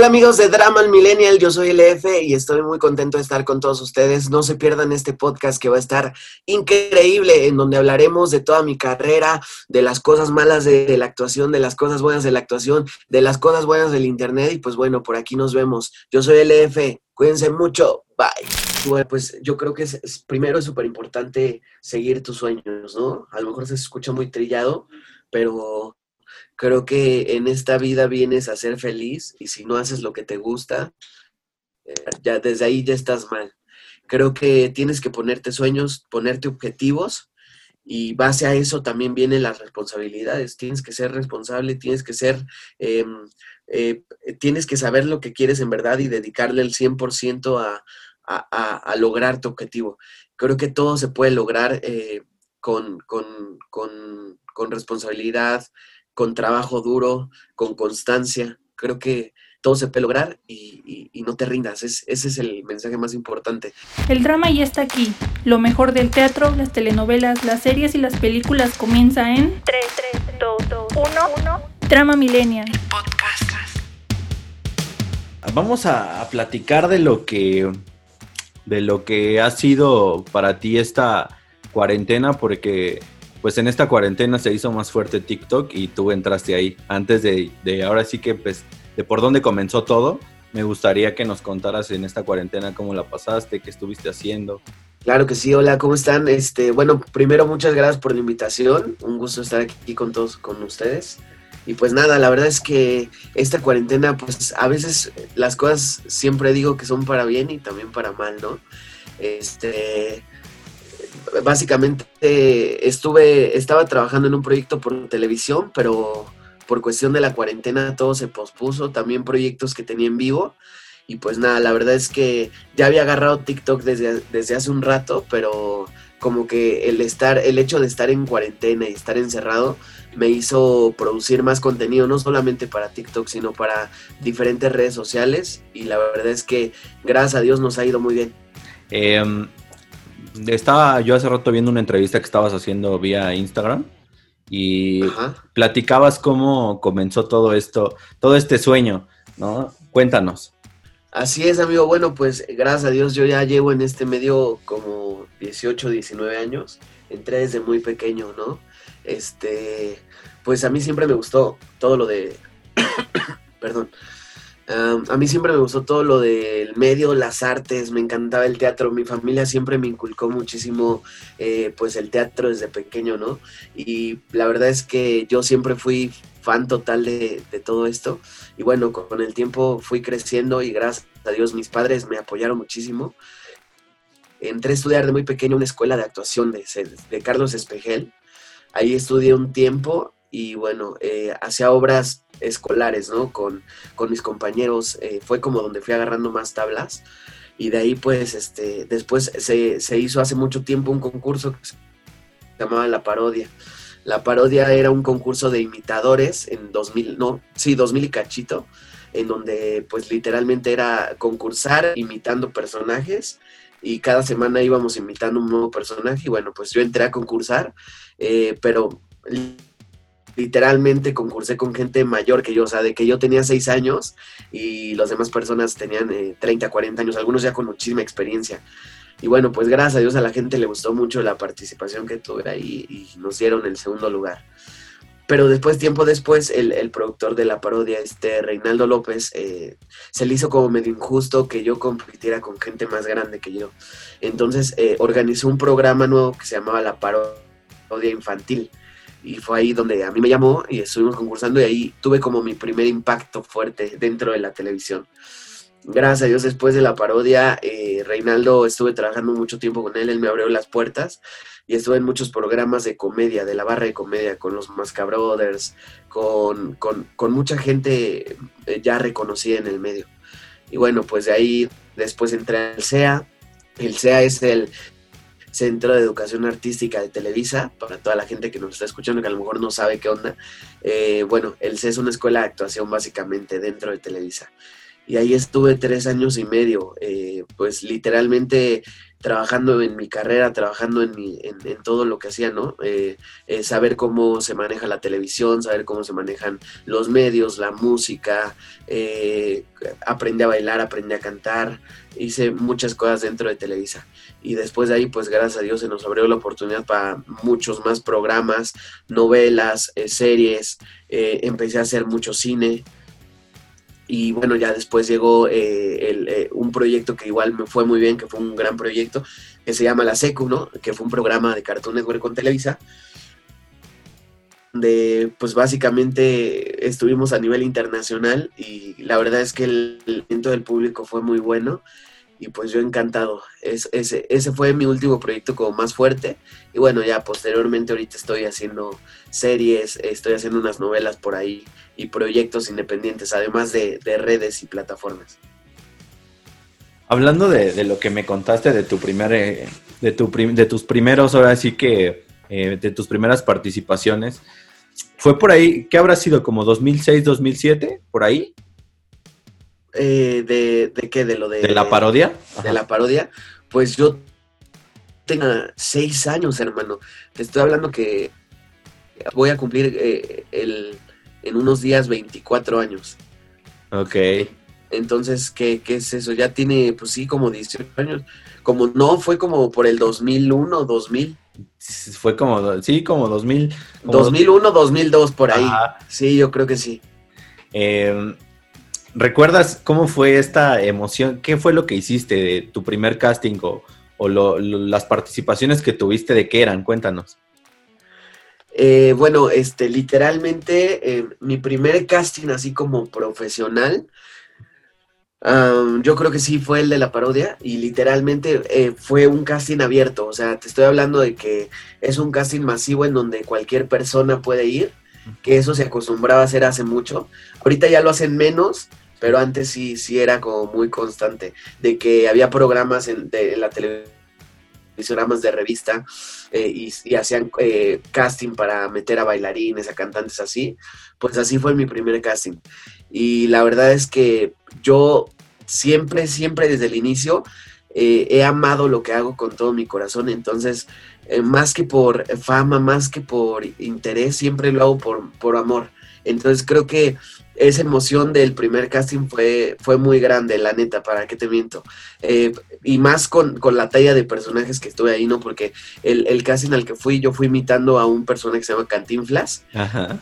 Hola amigos de Drama Millennial, yo soy LF y estoy muy contento de estar con todos ustedes. No se pierdan este podcast que va a estar increíble, en donde hablaremos de toda mi carrera, de las cosas malas de, la actuación, de las cosas buenas de la actuación, de las cosas buenas del internet y pues bueno, por aquí nos vemos. Yo soy LF, cuídense mucho, bye. Bueno, pues yo creo que es, primero es súper importante seguir tus sueños, ¿no? A lo mejor se escucha muy trillado, pero Creo que en esta vida vienes a ser feliz y si no haces lo que te gusta, eh, ya desde ahí ya estás mal. Creo que tienes que ponerte sueños, ponerte objetivos y base a eso también vienen las responsabilidades. Tienes que ser responsable, tienes que ser, em, eh, tienes que saber lo que quieres en verdad y dedicarle el 100% a, a, lograr tu objetivo. Creo que todo se puede lograr eh, con, con, con, con responsabilidad, con trabajo duro, con constancia. Creo que todo se puede lograr y, no te rindas. ese es el mensaje más importante. El drama ya está aquí. Lo mejor del teatro, las telenovelas, las series y las películas comienza en 3, 3, 2, 2 1, 1. Drama Millennial. Podcast. Vamos a, a platicar de lo que de lo que ha sido para ti esta cuarentena, porque pues en esta cuarentena se hizo más fuerte TikTok y tú entraste ahí. Antes de, ahora sí que, pues, de por dónde comenzó todo, me gustaría que nos contaras en esta cuarentena cómo la pasaste, qué estuviste haciendo. Claro que sí, hola, ¿cómo están? Este, bueno, primero muchas gracias por la invitación, un gusto estar aquí con todos, con ustedes. Y pues nada, la verdad es que esta cuarentena, pues a veces las cosas siempre digo que son para bien y también para mal, ¿no? Este, básicamente estuve, estaba trabajando en un proyecto por televisión, pero por cuestión de la cuarentena todo se pospuso, también proyectos que tenía en vivo. Y pues nada, la verdad es que ya había agarrado TikTok desde, desde hace un rato, pero como que el estar, el hecho de estar en cuarentena y estar encerrado me hizo producir más contenido, no solamente para TikTok, sino para diferentes redes sociales. Y la verdad es que gracias a Dios nos ha ido muy bien. Eh, estaba yo hace rato viendo una entrevista que estabas haciendo vía Instagram y platicabas cómo comenzó todo esto, todo este sueño, ¿no? Cuéntanos. Así es, amigo. Bueno, pues gracias a Dios yo ya llevo en este medio como 18, 19 años. Entré desde muy pequeño, ¿no? Este, pues a mí siempre me gustó todo lo de, perdón, a mí siempre me gustó todo lo del medio, las artes, me encantaba el teatro. Mi familia siempre me inculcó muchísimo, eh, pues, el teatro desde pequeño, ¿no? Y la verdad es que yo siempre fui fan total de, todo esto. Y bueno, con, el tiempo fui creciendo y gracias a Dios mis padres me apoyaron muchísimo. Entré a estudiar de muy pequeño una escuela de actuación de, de Carlos Espejel. Ahí estudié un tiempo y bueno, eh, hacía obras escolares, ¿no? Con, mis compañeros, eh, fue como donde fui agarrando más tablas y de ahí pues, este, después se, hizo hace mucho tiempo un concurso que se llamaba La Parodia. La parodia era un concurso de imitadores en 2000, no, sí, 2000 y cachito, en donde pues literalmente era concursar imitando personajes y cada semana íbamos imitando un nuevo personaje y bueno, pues yo entré a concursar, eh, pero literalmente concursé con gente mayor que yo, o sea, de que yo tenía seis años y las demás personas tenían 30, eh, 40 años, algunos ya con muchísima experiencia. Y bueno, pues gracias a Dios a la gente le gustó mucho la participación que tuve ahí y nos dieron el segundo lugar. Pero después, tiempo después, el, productor de la parodia, este Reinaldo López, eh, se le hizo como medio injusto que yo compitiera con gente más grande que yo. Entonces eh, organizó un programa nuevo que se llamaba La Parodia Infantil y fue ahí donde a mí me llamó y estuvimos concursando y ahí tuve como mi primer impacto fuerte dentro de la televisión. Gracias a Dios después de la parodia, eh, Reinaldo estuve trabajando mucho tiempo con él, él me abrió las puertas y estuve en muchos programas de comedia, de la barra de comedia, con los Mascabrothers, con, con, con mucha gente eh, ya reconocida en el medio. Y bueno, pues de ahí después entré al CEA. El CEA es el Centro de Educación Artística de Televisa, para toda la gente que nos está escuchando que a lo mejor no sabe qué onda. Eh, bueno, el CE es una escuela de actuación básicamente dentro de Televisa. Y ahí estuve tres años y medio, eh, pues literalmente trabajando en mi carrera, trabajando en, en, todo lo que hacía, ¿no? Eh, saber cómo se maneja la televisión, saber cómo se manejan los medios, la música, aprendí a bailar, aprendí a cantar, hice muchas cosas dentro de Televisa. Y después de ahí, pues gracias a Dios se nos abrió la oportunidad para muchos más programas, novelas, eh, series, eh, empecé a hacer mucho cine. Y bueno, ya después llegó un proyecto que igual me fue muy bien, que fue un gran proyecto, que se llama La Secu, ¿no? Que fue un programa de Cartoon Network con Televisa donde pues básicamente estuvimos a nivel internacional y la verdad es que el evento del público fue muy bueno y pues yo encantado. Es, ese, ese fue mi último proyecto como más fuerte y bueno, ya posteriormente ahorita estoy haciendo series, estoy haciendo unas novelas por ahí y proyectos independientes, además de, redes y plataformas. Hablando de, lo que me contaste de tu primer, eh, de, tu de tus primeros, ahora sí que eh, de tus primeras participaciones. ¿Fue por ahí? ¿Qué habrá sido? ¿Como 2006, 2007? ¿Por ahí? Eh, de, qué? ¿De lo de...? ¿De la parodia? De la parodia. Pues yo tengo seis años, hermano. Te estoy hablando que voy a cumplir eh, el, en unos días 24 años. Ok. Entonces, ¿qué, ¿qué, es eso? Ya tiene, pues sí, como 18 años. Como no, fue como por el 2001, 2000. Fue como, sí, como 2000. 2001, 2002, por ahí. Sí, yo creo que sí. Em, ¿Recuerdas cómo fue esta emoción? ¿Qué fue lo que hiciste de tu primer casting o, las participaciones que tuviste de qué eran? Cuéntanos. Eh, bueno, este, literalmente, eh, mi primer casting así como profesional yo creo que sí fue el de la parodia y literalmente eh, fue un casting abierto, o sea, te estoy hablando de que es un casting masivo en donde cualquier persona puede ir, que eso se acostumbraba a hacer hace mucho. Ahorita ya lo hacen menos, pero antes sí, sí era como muy constante, de que había programas en, de, la televisión, de revista eh, y, hacían eh, casting para meter a bailarines, a cantantes así, pues así fue mi primer casting. Y la verdad es que yo siempre, siempre desde el inicio eh, he amado lo que hago con todo mi corazón. Entonces, eh, más que por fama, más que por interés, siempre lo hago por, por amor. Entonces creo que esa emoción del primer casting fue, fue muy grande, la neta, para qué te miento. Eh, y más con, la talla de personajes que estuve ahí, ¿no? Porque el, casting al que fui, yo fui imitando a un personaje que se llama Cantinflas.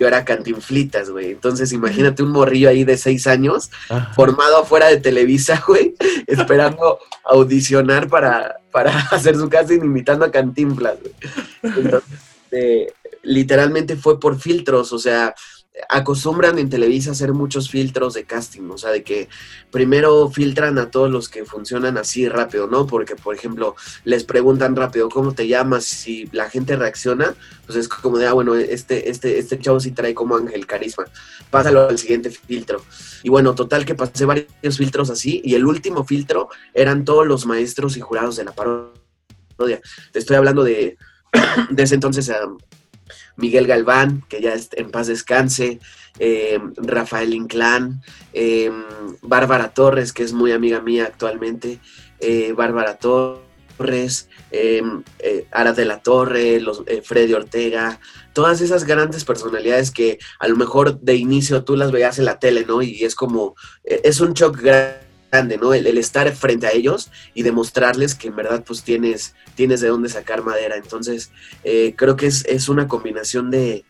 Yo era Cantinflitas, güey. Entonces imagínate un morrillo ahí de seis años, formado afuera de Televisa, güey, esperando audicionar para, para hacer su casting imitando a Cantinflas. Entonces, eh, literalmente fue por filtros, o sea, acostumbran en Televisa a hacer muchos filtros de casting, o sea, de que primero filtran a todos los que funcionan así rápido, ¿no? Porque, por ejemplo, les preguntan rápido cómo te llamas, si la gente reacciona, pues es como de, ah, bueno, este, este, este chavo sí trae como ángel carisma, pásalo al siguiente filtro. Y bueno, total que pasé varios filtros así, y el último filtro eran todos los maestros y jurados de la parodia. Te estoy hablando de, de ese entonces... Miguel Galván, que ya en paz descanse, eh, Rafael Inclán, eh, Bárbara Torres, que es muy amiga mía actualmente, eh, Bárbara Torres, Ara de la Torre, los, Freddy Ortega, todas esas grandes personalidades que a lo mejor de inicio tú las veías en la tele, ¿no? Y es como, es un shock grande grande, ¿no? El, estar frente a ellos y demostrarles que en verdad pues tienes, tienes de dónde sacar madera. Entonces, eh, creo que es, una combinación de,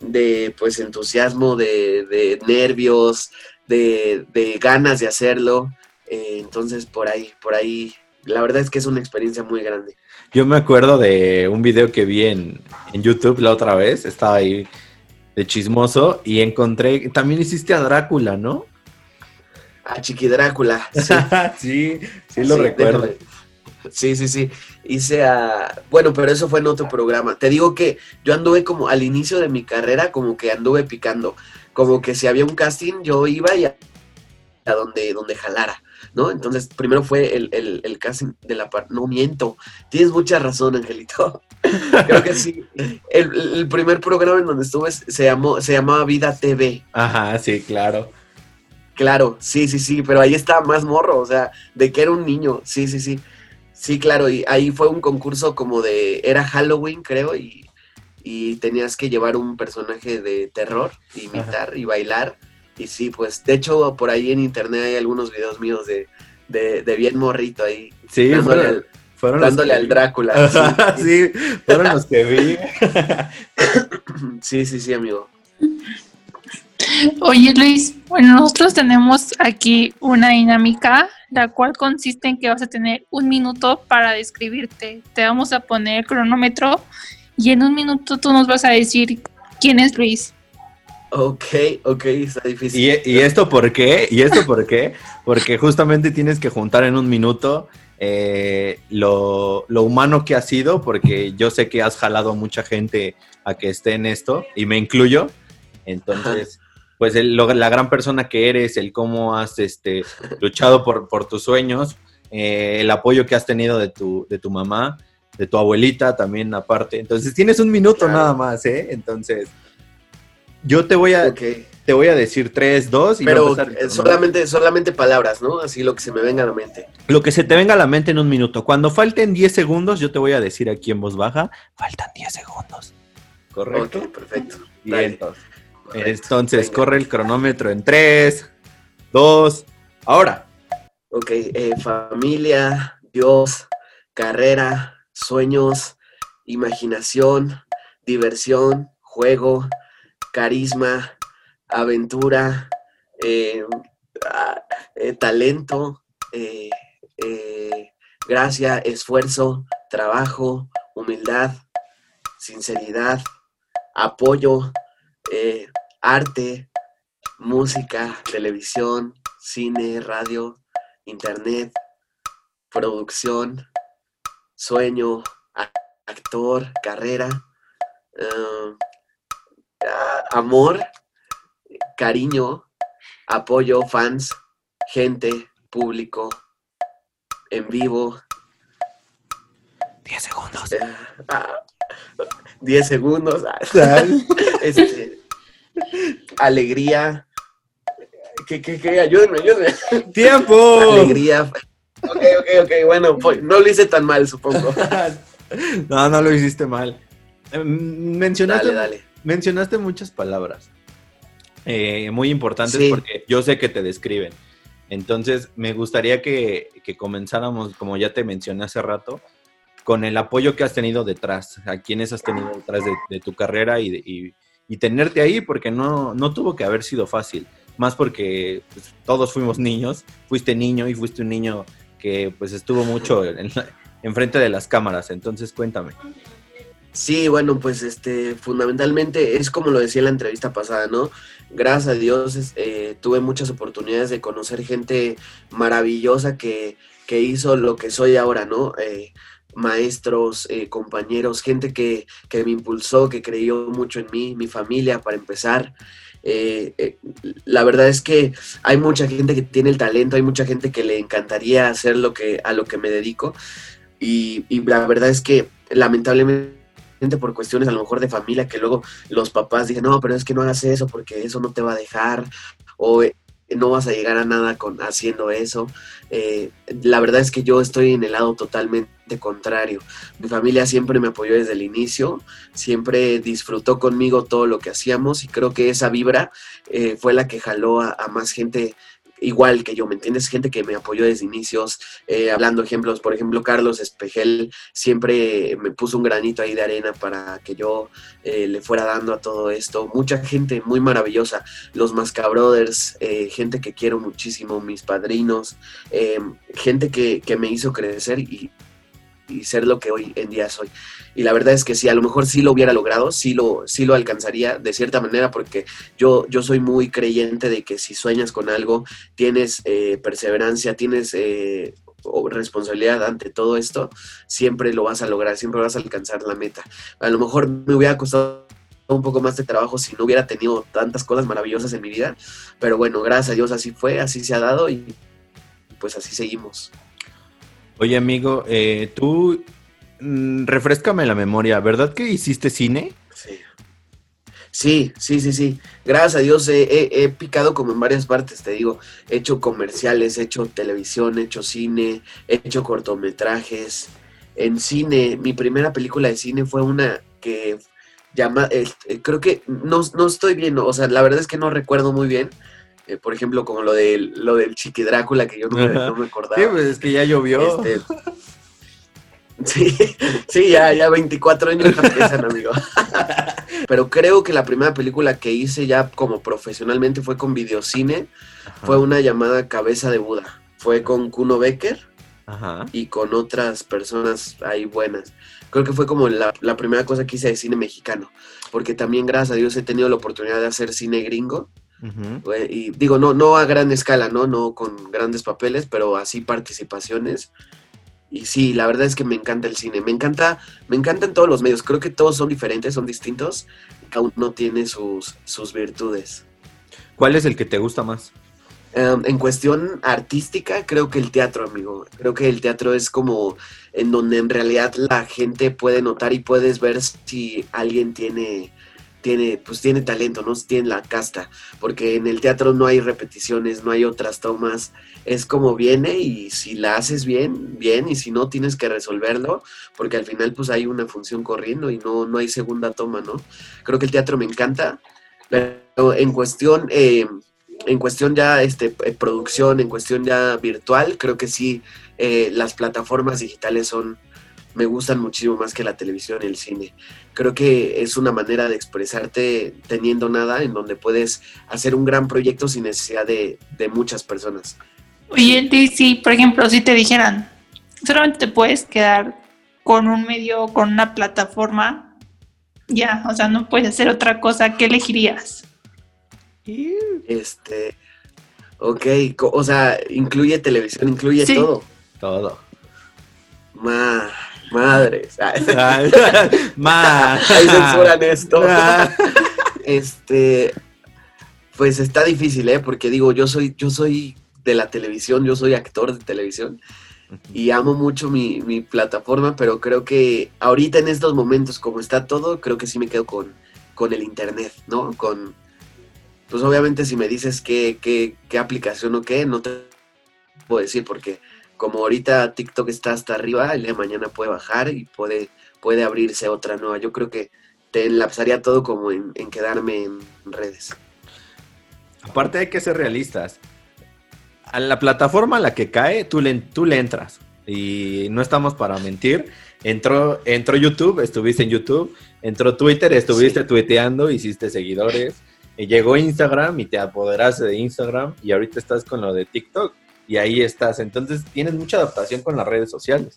de pues entusiasmo, de, nervios, de, ganas de hacerlo. Eh, entonces, por ahí, por ahí, la verdad es que es una experiencia muy grande. Yo me acuerdo de un video que vi en, en YouTube la otra vez, estaba ahí de chismoso y encontré, también hiciste a Drácula, ¿no? A Chiqui Drácula. Sí, sí, lo recuerdo. Sí, sí, sí. Hice a. Bueno, pero eso fue en otro programa. Te digo que yo anduve como al inicio de mi carrera, como que anduve picando. Como que si había un casting, yo iba y a, donde, donde jalara, ¿no? Entonces, primero fue el, casting de la parte. No miento. Tienes mucha razón, Angelito. Creo que sí. El, el, primer programa en donde estuve se, llamó, se llamaba Vida TV. Ajá, sí, claro. Claro, sí, sí, sí, pero ahí estaba más morro, o sea, de que era un niño, sí, sí, sí. Sí, claro, y ahí fue un concurso como de, era Halloween, creo, y, tenías que llevar un personaje de terror, imitar y bailar. y sí, pues de hecho por ahí en internet hay algunos videos míos de, de, bien morrito ahí. Sí, dándole, fueron, al, dándole al Drácula. sí, fueron los que vi. sí, sí, sí, amigo. Oye Luis, bueno, nosotros tenemos aquí una dinámica, la cual consiste en que vas a tener un minuto para describirte. Te vamos a poner el cronómetro y en un minuto tú nos vas a decir quién es Luis. Ok, ok, está difícil. ¿Y, esto por qué? ¿Y esto por qué? Porque justamente tienes que juntar en un minuto eh, lo, humano que has sido, porque yo sé que has jalado a mucha gente a que esté en esto, y me incluyo. Entonces, pues la gran persona que eres, el cómo has este, luchado por, por tus sueños, eh, el apoyo que has tenido de tu, de tu mamá, de tu abuelita también aparte. Entonces, tienes un minuto nada más, ¿eh? Entonces yo te voy a, te voy a decir tres, dos y Pero solamente, solamente palabras, ¿no? Así lo que se me venga a la mente. Lo que se te venga a la mente en un minuto. Cuando falten 10 segundos, yo te voy a decir aquí en voz baja, faltan 10 segundos. ¿Correcto? perfecto. Bien. Entonces, corre el cronómetro en 3, 2, ahora. Ok, eh, familia, Dios, carrera, sueños, imaginación, diversión, juego, carisma, aventura, eh, eh, talento, gracia, esfuerzo, trabajo, humildad, sinceridad, apoyo, arte, música, televisión, cine, radio, internet, producción, sueño, actor, carrera, amor, cariño, apoyo, fans, gente, público, en vivo. 10 segundos. 10 eh, segundos. este, alegría. ¿Qué, qué, qué? Ayúdenme, ayúdenme. ¡Tiempo! Alegría. Ok, ok, ok. Bueno, pues, no lo hice tan mal, supongo. no, no lo hiciste mal. Eh, mencionaste, dale, dale mencionaste muchas palabras eh, muy importantes porque yo sé que te describen. Entonces, me gustaría que, comenzáramos, como ya te mencioné hace rato, con el apoyo que has tenido detrás, a quienes has tenido detrás de, tu carrera y, tenerte ahí, porque no, no tuvo que haber sido fácil. Más porque pues, todos fuimos niños, fuiste niño y fuiste un niño que pues estuvo mucho en, en frente de las cámaras. Entonces, cuéntame. Sí, bueno, pues este, fundamentalmente es como lo decía en la entrevista pasada, ¿no? Gracias a Dios eh, tuve muchas oportunidades de conocer gente maravillosa que, que hizo lo que soy ahora, ¿no? Eh, maestros, eh, compañeros, gente que, que, me impulsó, que creyó mucho en mí, mi familia, para empezar. la verdad es que hay mucha gente que tiene el talento, hay mucha gente que le encantaría hacer lo que, a lo que me dedico. Y, la verdad es que lamentablemente por cuestiones a lo mejor de familia, que luego los papás dicen, no, pero es que no hagas eso porque eso no te va a dejar, o eh, no vas a llegar a nada con haciendo eso. Eh, la verdad es que yo estoy en el lado totalmente contrario. Mi familia siempre me apoyó desde el inicio, siempre disfrutó conmigo todo lo que hacíamos y creo que esa vibra eh, fue la que jaló a más gente igual que yo, ¿me entiendes? Gente que me apoyó desde inicios, eh, hablando ejemplos, por ejemplo, Carlos Espejel siempre me puso un granito ahí de arena para que yo eh, le fuera dando a todo esto. Mucha gente muy maravillosa, los Mascabrothers, eh, gente que quiero muchísimo, mis padrinos, gente que, que me hizo crecer y, y ser lo que hoy en día soy. Y la verdad es que si a lo mejor sí lo hubiera logrado, sí lo, sí lo alcanzaría de cierta manera, porque yo, yo soy muy creyente de que si sueñas con algo, tienes eh, perseverancia, tienes eh, responsabilidad ante todo esto, siempre lo vas a lograr, siempre vas a alcanzar la meta. A lo mejor me hubiera costado un poco más de trabajo si no hubiera tenido tantas cosas maravillosas en mi vida, pero bueno, gracias a Dios así fue, así se ha dado y pues así seguimos. Oye, amigo, eh, tú mm, refrescame la memoria, ¿verdad que hiciste cine? Sí. Sí, sí, sí, sí. Gracias a Dios he, picado como en varias partes, te digo. He hecho comerciales, he hecho televisión, he hecho cine, he hecho cortometrajes. En cine, mi primera película de cine fue una que llama, este, creo que no, no estoy bien, o sea, la verdad es que no recuerdo muy bien, eh, por ejemplo, como lo del, lo del Chiqui Drácula, que yo no me, no me acordaba. Sí, pues es que ya llovió. Este, sí, sí, ya, ya 24 años no empiezan, amigo. Pero creo que la primera película que hice ya como profesionalmente fue con videocine, Ajá. fue una llamada Cabeza de Buda. Fue con Kuno Becker Ajá. y con otras personas ahí buenas. Creo que fue como la, la primera cosa que hice de cine mexicano, porque también gracias a Dios he tenido la oportunidad de hacer cine gringo. Eh, Y digo, no, no a gran escala, ¿no? No con grandes papeles, pero así participaciones. Y sí, la verdad es que me encanta el cine. Me encanta, me encantan todos los medios. Creo que todos son diferentes, son distintos. Cada uno tiene sus, sus virtudes. ¿Cuál es el que te gusta más? Um, en cuestión artística, creo que el teatro, amigo. Creo que el teatro es como en donde en realidad la gente puede notar y puedes ver si alguien tiene, tiene, pues tiene talento, ¿no? Tiene la casta. Porque en el teatro no hay repeticiones, no hay otras tomas. Es como viene y si la haces bien, bien, y si no, tienes que resolverlo, porque al final pues hay una función corriendo y no, no hay segunda toma, ¿no? Creo que el teatro me encanta, pero en cuestión... eh, en cuestión ya este eh, producción, en cuestión ya virtual, creo que sí eh, las plataformas digitales son me gustan muchísimo más que la televisión y el cine. Creo que es una manera de expresarte teniendo nada en donde puedes hacer un gran proyecto sin necesidad de, de muchas personas. Oye, si por ejemplo, si te dijeran, solamente te puedes quedar con un medio, con una plataforma, ya, o sea, no puedes hacer otra cosa, ¿qué elegirías? Este, ok, co- o sea, incluye televisión, incluye Sí. todo. Todo. Ma, madres. Ma. Ahí censuran esto. Este, pues está difícil, ¿eh? Porque digo, yo soy, yo soy de la televisión, yo soy actor de televisión y amo mucho mi, mi plataforma, pero creo que ahorita en estos momentos, como está todo, creo que sí me quedo con, con el internet, ¿no? Con, pues obviamente si me dices qué, qué, qué aplicación o qué, no te puedo decir, porque como ahorita TikTok está hasta arriba, el día de mañana puede bajar y puede, puede abrirse otra nueva. Yo creo que te enlazaría todo como en, en quedarme en redes. Aparte hay que ser realistas. A la plataforma a la que cae, tú le, tú le entras. Y no estamos para mentir. Entró, entró YouTube, estuviste en YouTube. Entró Twitter, estuviste Sí. tuiteando, hiciste seguidores. Y llegó Instagram y te apoderaste de Instagram. Y ahorita estás con lo de TikTok. Y ahí estás. Entonces tienes mucha adaptación con las redes sociales.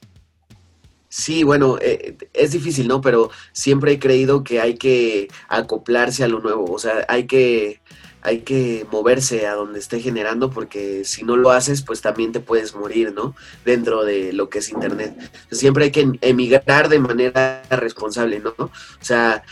Sí, bueno, eh, es difícil, ¿no? Pero siempre he creído que hay que acoplarse a lo nuevo, o sea, hay que, hay que moverse a donde esté generando, porque si no lo haces, pues también te puedes morir, ¿no? Dentro de lo que es Internet. Siempre hay que emigrar de manera responsable, ¿no? O sea,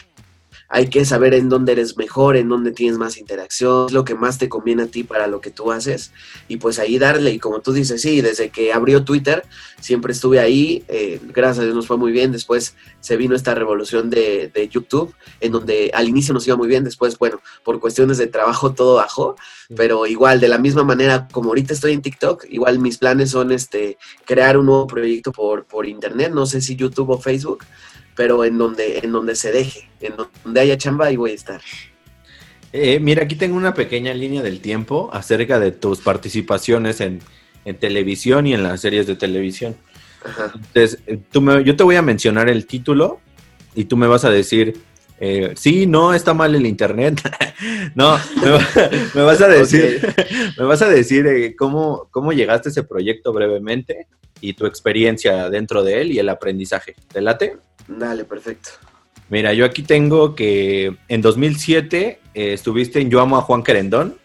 hay que saber en dónde eres mejor, en dónde tienes más interacción, es lo que más te conviene a ti para lo que tú haces, y pues ahí darle, y como tú dices, sí, desde que abrió Twitter, siempre estuve ahí, eh, gracias a Dios nos fue muy bien, después se vino esta revolución de, de, YouTube, en donde al inicio nos iba muy bien, después, bueno, por cuestiones de trabajo todo bajó, pero igual, de la misma manera, como ahorita estoy en TikTok, igual mis planes son este, crear un nuevo proyecto por, por internet, no sé si YouTube o Facebook, pero en donde, en donde se deje, en donde haya chamba, ahí voy a estar. Eh, mira, aquí tengo una pequeña línea del tiempo acerca de tus participaciones en, en televisión y en las series de televisión. Ajá. Entonces, eh, tú me- yo te voy a mencionar el título y tú me vas a decir, eh, sí, no, está mal el internet. no, me, va- me vas a decir, me vas a decir eh, cómo, cómo llegaste a ese proyecto brevemente y tu experiencia dentro de él y el aprendizaje. ¿Te late? Dale, perfecto. Mira, yo aquí tengo que en 2007 eh, estuviste en Yo Amo a Juan Querendón.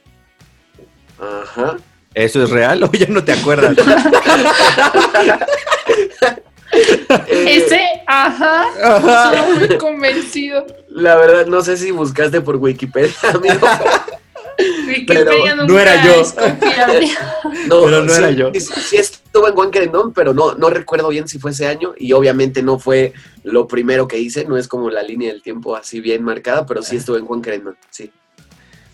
Ajá. ¿Eso es real o ya no te acuerdas? Ese, ajá, Ajá. estoy muy convencido. La verdad, no sé si buscaste por Wikipedia, amigo. Wikipedia no era yo. No, Pero no sí, era yo. Sí, sí estuve en Juan Querendón, pero no, no recuerdo bien si fue ese año y obviamente no fue lo primero que hice, no es como la línea del tiempo así bien marcada, pero sí estuve en Juan Querendón, sí.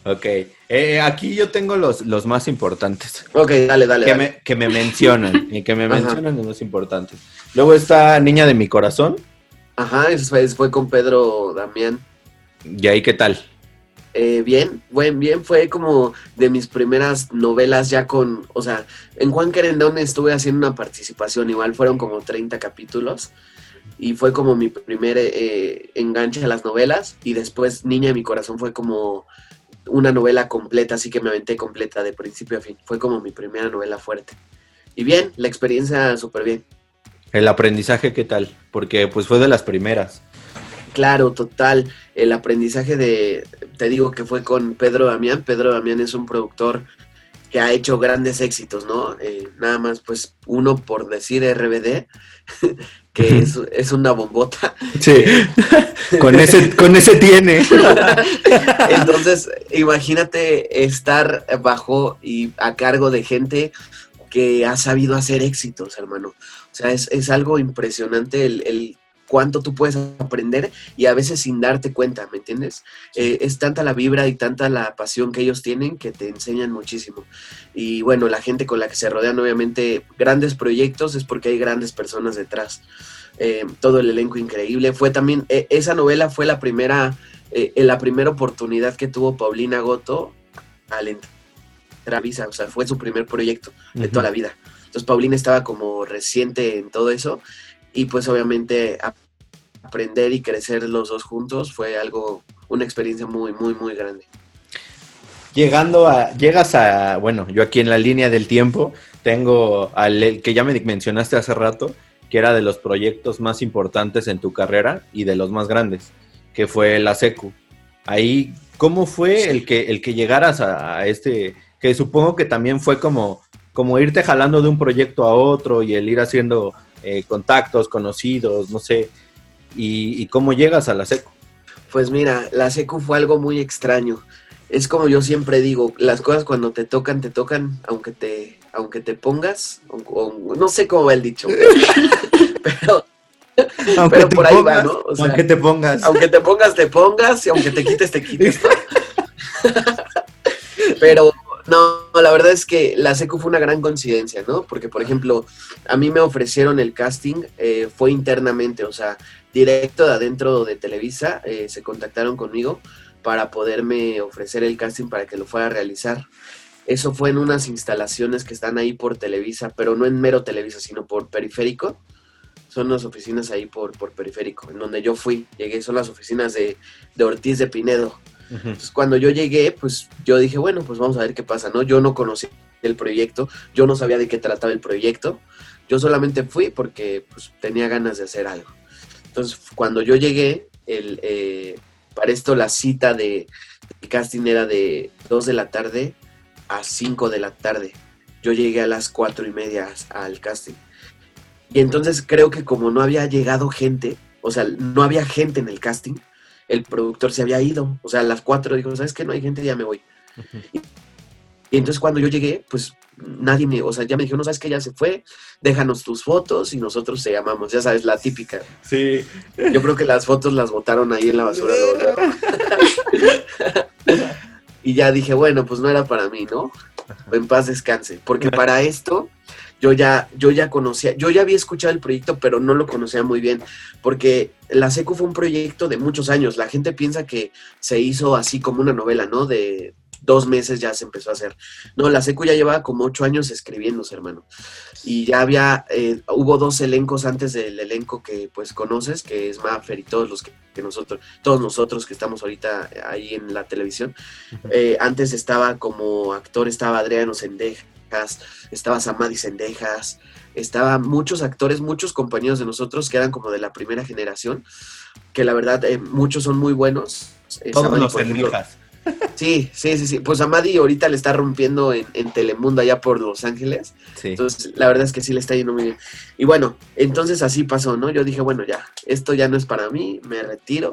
Ok, Eh, aquí yo tengo los, los más importantes. Ok, dale, dale. que, dale. me, que me mencionan y que me mencionan los más importantes. Luego está Niña de mi corazón. Ajá, eso fue, fue con Pedro Damián. ¿Y ahí qué tal? Eh, bien, buen, bien, fue como de mis primeras novelas ya con, o sea, en Juan Querendón estuve haciendo una participación, igual fueron como 30 capítulos y fue como mi primer eh, enganche a las novelas y después Niña de mi corazón fue como una novela completa, así que me aventé completa de principio a fin, fue como mi primera novela fuerte. Y bien, la experiencia súper bien. El aprendizaje, ¿qué tal? Porque pues fue de las primeras. Claro, total. El aprendizaje de, te digo que fue con Pedro Damián. Pedro Damián es un productor que ha hecho grandes éxitos, ¿no? Eh, nada más, pues, uno por decir RBD, que es, es, una bombota. Sí, con, ese, con ese tiene. Entonces, imagínate estar bajo y a cargo de gente que ha sabido hacer éxitos, hermano. O sea, es, es algo impresionante el, el cuánto tú puedes aprender y a veces sin darte cuenta, ¿me entiendes? Eh, es tanta la vibra y tanta la pasión que ellos tienen que te enseñan muchísimo. Y bueno, la gente con la que se rodean, obviamente, grandes proyectos es porque hay grandes personas detrás. Eh, todo el elenco increíble. Fue también, eh, esa novela fue la primera, la primera oportunidad que tuvo Paulina Goto al entrar a Visa, o sea, fue su primer proyecto de toda la vida. Entonces Paulina estaba como reciente en todo eso y pues obviamente aprender y crecer los dos juntos fue algo, una experiencia muy, muy, muy grande. Llegando a, llegas a, bueno, yo aquí en la línea del tiempo tengo al que ya me mencionaste hace rato, que era de los proyectos más importantes en tu carrera y de los más grandes, que fue la SECU. Ahí, ¿cómo fue el, que, el que llegaras a, este, que supongo que también fue como, como irte jalando de un proyecto a otro y el ir haciendo eh, contactos, conocidos, no sé, y, cómo llegas a la SECU. Pues mira, la SECU fue algo muy extraño. Es como yo siempre digo, las cosas cuando te tocan, te tocan, aunque te, aunque te pongas, no sé cómo va el dicho, pero, pero por ahí va, ¿no? aunque te pongas. Aunque te pongas, te pongas, y aunque te quites, te quites. pero no, la verdad es que la SECU fue una gran coincidencia, ¿no? Porque, por ejemplo, a mí me ofrecieron el casting, eh, fue internamente, o sea, directo de adentro de Televisa, eh, se contactaron conmigo para poderme ofrecer el casting para que lo fuera a realizar. Eso fue en unas instalaciones que están ahí por Televisa, pero no en mero Televisa, sino por Periférico. Son las oficinas ahí por, por Periférico, en donde yo fui. Llegué, son las oficinas de, de Ortiz de Pinedo. Entonces, cuando yo llegué, pues yo dije, bueno, pues vamos a ver qué pasa, ¿no? Yo no conocí el proyecto, yo no sabía de qué trataba el proyecto, yo solamente fui porque pues, tenía ganas de hacer algo. Entonces, cuando yo llegué, el, eh, para esto la cita de, casting era de 2 de la tarde a 5 de la tarde. Yo llegué a las 4 y media al casting. Y entonces creo que como no había llegado gente, o sea, no había gente en el casting, el productor se había ido. O sea, a las cuatro dijo, ¿sabes qué? No hay gente, ya me voy. y, entonces cuando yo llegué, pues nadie me, o sea, ya me dijo, no sabes que ya se fue, déjanos tus fotos y nosotros te llamamos, ya sabes, la típica. Sí. Yo creo que las fotos las botaron ahí en la basura. y ya dije, bueno, pues no era para mí, ¿no? En paz descanse, porque para esto yo ya, yo ya conocía, yo ya había escuchado el proyecto, pero no lo conocía muy bien, porque la SECU fue un proyecto de muchos años. La gente piensa que se hizo así como una novela, ¿no? De dos meses ya se empezó a hacer. No, la SECU ya llevaba como ocho años escribiéndose, hermano. Y ya había, eh, hubo dos elencos antes del elenco que pues conoces, que es Maffer y todos los que, nosotros, todos nosotros que estamos ahorita ahí en la televisión. Eh, antes estaba como actor, estaba Adriano Sendeja estaba Samadhi Sendejas, estaban muchos actores, muchos compañeros de nosotros que eran como de la primera generación, que la verdad eh, muchos son muy buenos. Eh, Todos los Sí, sí, sí, sí. Pues Amadi ahorita le está rompiendo en, Telemundo allá por Los Ángeles. Entonces, la verdad es que sí le está yendo muy bien. Y bueno, entonces así pasó, ¿no? Yo dije, bueno, ya, esto ya no es para mí, me retiro.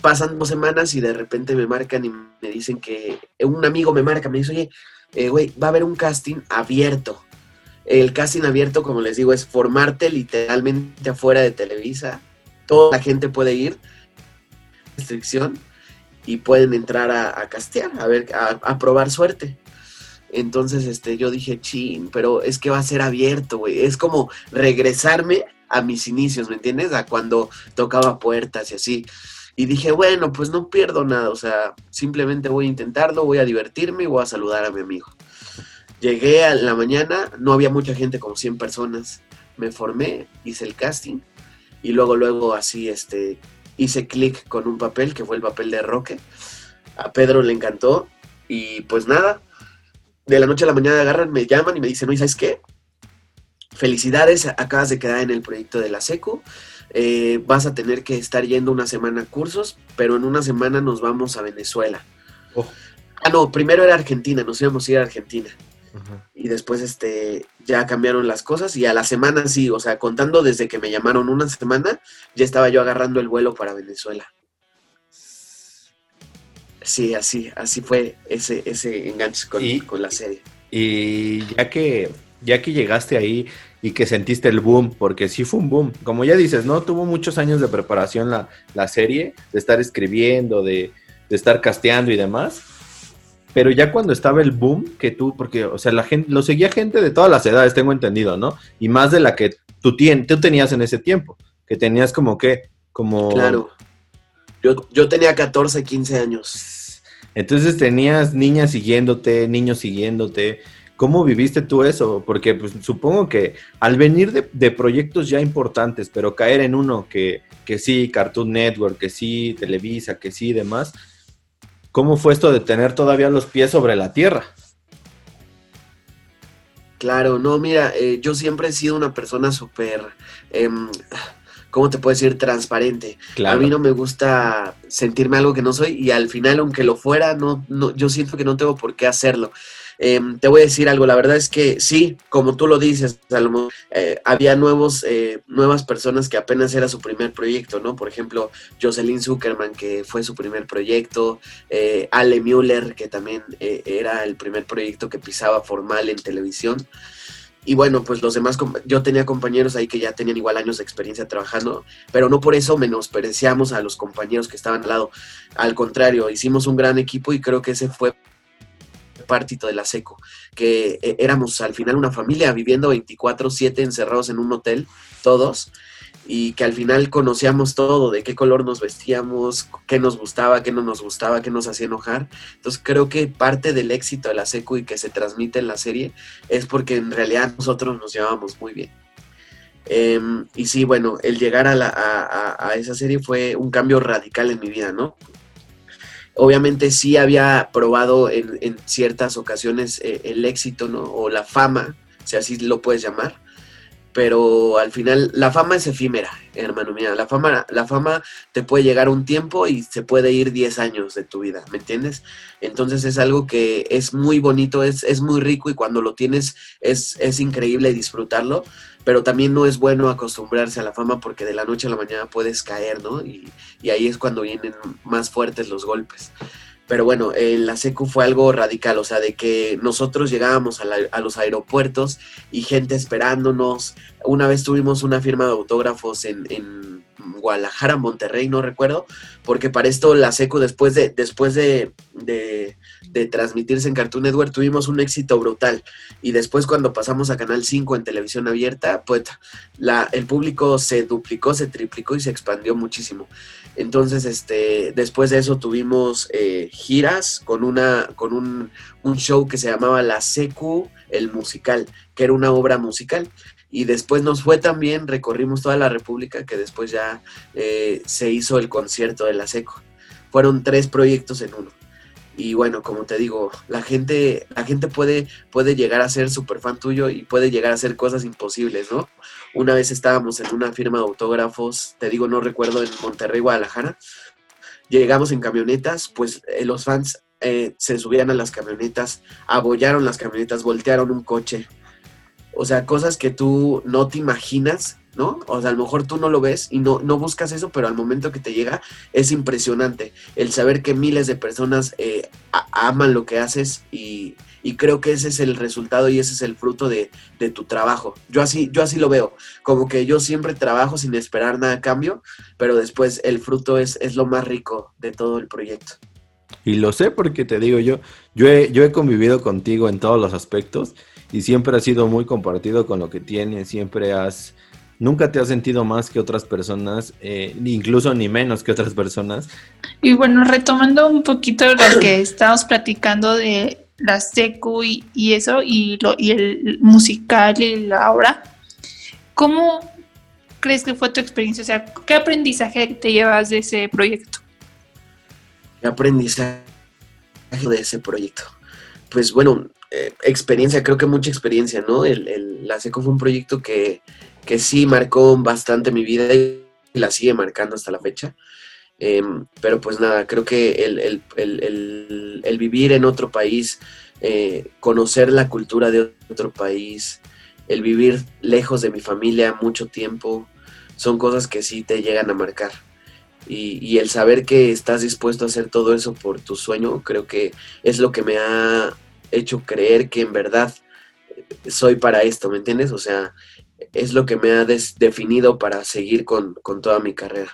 Pasan dos semanas y de repente me marcan y me dicen que un amigo me marca, me dice, oye, eh, va a haber un casting abierto. El casting abierto, como les digo, es formarte literalmente afuera de Televisa. Toda la gente puede ir, restricción, y pueden entrar a, castear, a ver, a, probar suerte. Entonces, este, yo dije, chin, pero es que va a ser abierto, güey. Es como regresarme a mis inicios, ¿me entiendes? A cuando tocaba puertas y así. Y dije, bueno, pues no pierdo nada, o sea, simplemente voy a intentarlo, voy a divertirme y voy a saludar a mi amigo. Llegué a la mañana, no había mucha gente, como 100 personas. Me formé, hice el casting y luego, luego así, este, hice clic con un papel que fue el papel de Roque. A Pedro le encantó y pues nada, de la noche a la mañana agarran, me llaman y me dicen, oye, ¿sabes qué? Felicidades, acabas de quedar en el proyecto de la SECU. Eh, vas a tener que estar yendo una semana a cursos, pero en una semana nos vamos a Venezuela. Oh. Ah, no, primero era Argentina, nos íbamos a ir a Argentina. Y después este, ya cambiaron las cosas y a la semana sí, o sea, contando desde que me llamaron una semana, ya estaba yo agarrando el vuelo para Venezuela. Sí, así, así fue ese, ese enganche con, con la serie. Y ya que, ya que llegaste ahí, y que sentiste el boom, porque sí fue un boom. Como ya dices, ¿no? Tuvo muchos años de preparación la, la serie, de estar escribiendo, de, de, estar casteando y demás. Pero ya cuando estaba el boom, que tú, porque, o sea, la gente, lo seguía gente de todas las edades, tengo entendido, ¿no? Y más de la que tú, tú tenías en ese tiempo, que tenías como que, como... Claro. Yo, yo tenía 14, 15 años. Entonces tenías niñas siguiéndote, niños siguiéndote. ¿Cómo viviste tú eso? Porque pues, supongo que al venir de, proyectos ya importantes, pero caer en uno que, que sí, Cartoon Network, que sí, Televisa, que sí, demás, ¿cómo fue esto de tener todavía los pies sobre la tierra? Claro, no, mira, eh, yo siempre he sido una persona súper, em, ¿cómo te puedo decir? Transparente. A mí no me gusta sentirme algo que no soy y al final, aunque lo fuera, no, no, yo siento que no tengo por qué hacerlo. Em, te voy a decir algo, la verdad es que sí, como tú lo dices, eh, había nuevos, eh, nuevas personas que apenas era su primer proyecto, ¿no? Por ejemplo, Jocelyn Zuckerman, que fue su primer proyecto, eh, Ale Müller, que también era el primer proyecto que pisaba formal en televisión. Y bueno, pues los demás, yo tenía compañeros ahí que ya tenían igual años de experiencia trabajando, pero no por eso menospreciamos a los compañeros que estaban al lado. Al contrario, hicimos un gran equipo y creo que ese fue partito de la SECO, que eh, éramos al final una familia viviendo 24/7 encerrados en un hotel, todos, y que al final conocíamos todo, de qué color nos vestíamos, qué nos gustaba, qué no nos gustaba, qué nos hacía enojar. Entonces creo que parte del éxito de la SECO y que se transmite en la serie es porque en realidad nosotros nos llevábamos muy bien. Em, y sí, bueno, el llegar a, la, a, esa serie fue un cambio radical en mi vida, ¿no? obviamente sí había probado en, ciertas ocasiones eh, el éxito, ¿no? O la fama, si así lo puedes llamar. Pero al final la fama es efímera, hermano mío. La fama, la fama te puede llegar un tiempo y se puede ir 10 años de tu vida, ¿me entiendes? Entonces es algo que es muy bonito, es, es muy rico y cuando lo tienes es, es increíble disfrutarlo pero también no es bueno acostumbrarse a la fama porque de la noche a la mañana puedes caer, ¿no? Y, ahí es cuando vienen más fuertes los golpes. Pero bueno, en la SECU fue algo radical, o sea, de que nosotros llegábamos a, los aeropuertos y gente esperándonos. Una vez tuvimos una firma de autógrafos en, en Guadalajara, Monterrey, no recuerdo, porque para esto la SECU después de, después de, de transmitirse en Cartoon Network tuvimos un éxito brutal. Y después cuando pasamos a Canal 5 en televisión abierta, pues la, el público se duplicó, se triplicó y se expandió muchísimo. Entonces, este, después de eso tuvimos eh, giras con, una, con un, show que se llamaba La Secu, el musical, que era una obra musical y después nos fue también, recorrimos toda la República, que después ya eh, se hizo el concierto de la SECO. Fueron tres proyectos en uno. Y bueno, como te digo, la gente, la gente puede, puede llegar a ser súper fan tuyo y puede llegar a hacer cosas imposibles, ¿no? Una vez estábamos en una firma de autógrafos, te digo, no recuerdo, en Monterrey, Guadalajara. Llegamos en camionetas, pues eh, los fans eh, se subían a las camionetas, abollaron las camionetas, voltearon un coche. O sea, cosas que tú no te imaginas ¿no? O sea, a lo mejor tú no lo ves y no, no buscas eso, pero al momento que te llega es impresionante el saber que miles de personas eh, aman lo que haces y, creo que ese es el resultado y ese es el fruto de, tu trabajo. Yo así, yo así lo veo, como que yo siempre trabajo sin esperar nada a cambio, pero después el fruto es, es lo más rico de todo el proyecto. Y lo sé porque te digo yo, yo he, yo he convivido contigo en todos los aspectos y siempre has sido muy compartido con lo que tienes, siempre has nunca te has sentido más que otras personas, eh, incluso ni menos que otras personas. Y bueno, retomando un poquito lo que estábamos platicando de la secu y, y eso, y, lo, y el musical y la obra, ¿cómo crees que fue tu experiencia? O sea, ¿qué aprendizaje te llevas de ese proyecto? ¿Qué aprendizaje de ese proyecto? Pues bueno, eh, experiencia, creo que mucha experiencia, ¿no? El, el, la SECO fue un proyecto que, que, sí marcó bastante mi vida y la sigue marcando hasta la fecha. Eh, pero pues nada, creo que el, el, el vivir en otro país, eh, conocer la cultura de otro país, el vivir lejos de mi familia mucho tiempo, son cosas que sí te llegan a marcar. Y, el saber que estás dispuesto a hacer todo eso por tu sueño, creo que es lo que me ha hecho creer que en verdad soy para esto, ¿me entiendes? O sea, es lo que me ha definido para seguir con, con, toda mi carrera.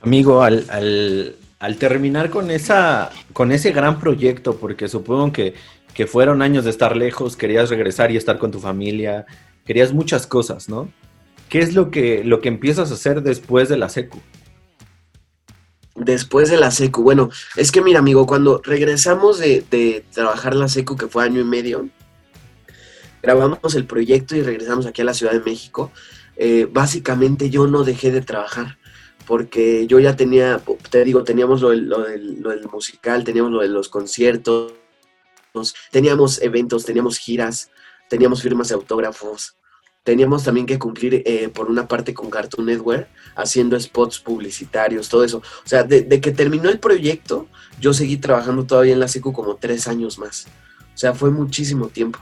Amigo, al, al, al, terminar con, esa, con ese gran proyecto, porque supongo que, que fueron años de estar lejos, querías regresar y estar con tu familia, querías muchas cosas, ¿no? ¿Qué es lo que, lo que empiezas a hacer después de la secu? Después de la secu, bueno, es que mira, amigo, cuando regresamos de, de, trabajar la secu, que fue año y medio, grabamos el proyecto y regresamos aquí a la Ciudad de México. Eh, básicamente yo no dejé de trabajar porque yo ya tenía, te digo, teníamos lo lo del, musical, teníamos lo de los conciertos, teníamos eventos, teníamos giras, teníamos firmas de autógrafos, teníamos también que cumplir eh, por una parte con Cartoon Network, haciendo spots publicitarios, todo eso. O sea, de, de, que terminó el proyecto, yo seguí trabajando todavía en la SECU como tres años más. O sea, fue muchísimo tiempo.